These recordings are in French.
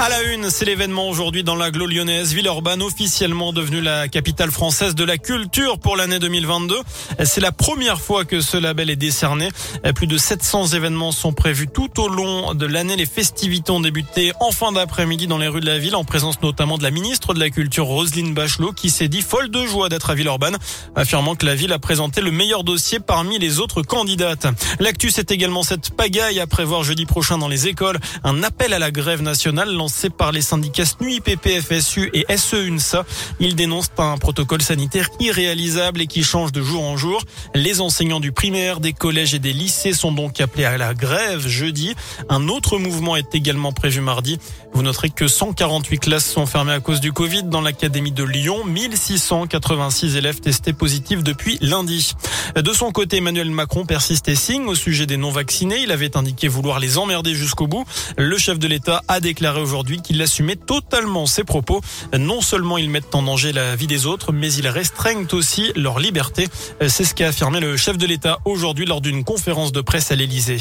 À la une, c'est l'événement aujourd'hui dans l'agglo lyonnaise, Villeurbanne officiellement devenue la capitale française de la culture pour l'année 2022. C'est la première fois que ce label est décerné. Plus de 700 événements sont prévus tout au long de l'année. Les festivités ont débuté en fin d'après-midi dans les rues de la ville en présence notamment de la ministre de la Culture Roselyne Bachelot qui s'est dit folle de joie d'être à Villeurbanne, affirmant que la ville a présenté le meilleur dossier parmi les autres candidates. L'actu, c'est également cette pagaille à prévoir jeudi prochain dans les écoles. Un appel à la grève nationale lancé par les syndicats SNUI, FSU et SE-UNSA. Ils dénoncent un protocole sanitaire irréalisable et qui change de jour en jour. Les enseignants du primaire, des collèges et des lycées sont donc appelés à la grève jeudi. Un autre mouvement est également prévu mardi. Vous noterez que 148 classes sont fermées à cause du Covid dans l'académie de Lyon. 1686 élèves testés positifs depuis lundi. De son côté, Emmanuel Macron persiste et signe au sujet des non-vaccinés. Il avait indiqué vouloir les emmerder jusqu'au bout. Le chef de l'État a déclaré aujourd'hui aujourd'hui qu'il assumait totalement ses propos. Non seulement ils mettent en danger la vie des autres, mais ils restreignent aussi leur liberté. C'est ce qu'a affirmé le chef de l'État aujourd'hui lors d'une conférence de presse à l'Élysée.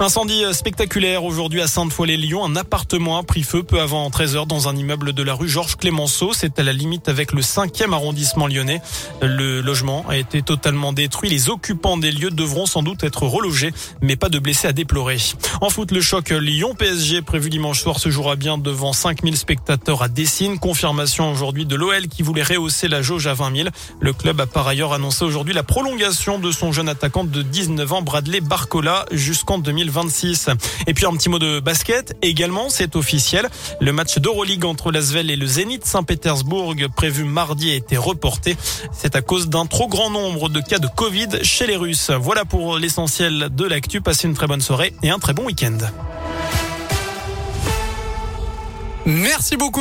Incendie spectaculaire aujourd'hui à Sainte-Foy-les-Lyon. Un appartement a pris feu peu avant 13h dans un immeuble de la rue Georges Clémenceau. C'est à la limite avec le 5e arrondissement lyonnais. Le logement a été totalement détruit. Les occupants des lieux devront sans doute être relogés, mais pas de blessés à déplorer. En foot, le choc Lyon-PSG prévu dimanche soir se jouera bien devant 5000 spectateurs à Dessine. Confirmation aujourd'hui de l'OL qui voulait rehausser la jauge à 20 000. Le club a par ailleurs annoncé aujourd'hui la prolongation de son jeune attaquant de 19 ans, Bradley Barcola, jusqu'en 2026. Et puis un petit mot de basket également, c'est officiel. Le match d'Euroleague entre l'Asvel et le Zénith Saint-Pétersbourg prévu mardi a été reporté. C'est à cause d'un trop grand nombre de cas de Covid chez les Russes. Voilà pour l'essentiel de l'actu. Passez une très bonne soirée et un très bon week-end. Merci beaucoup.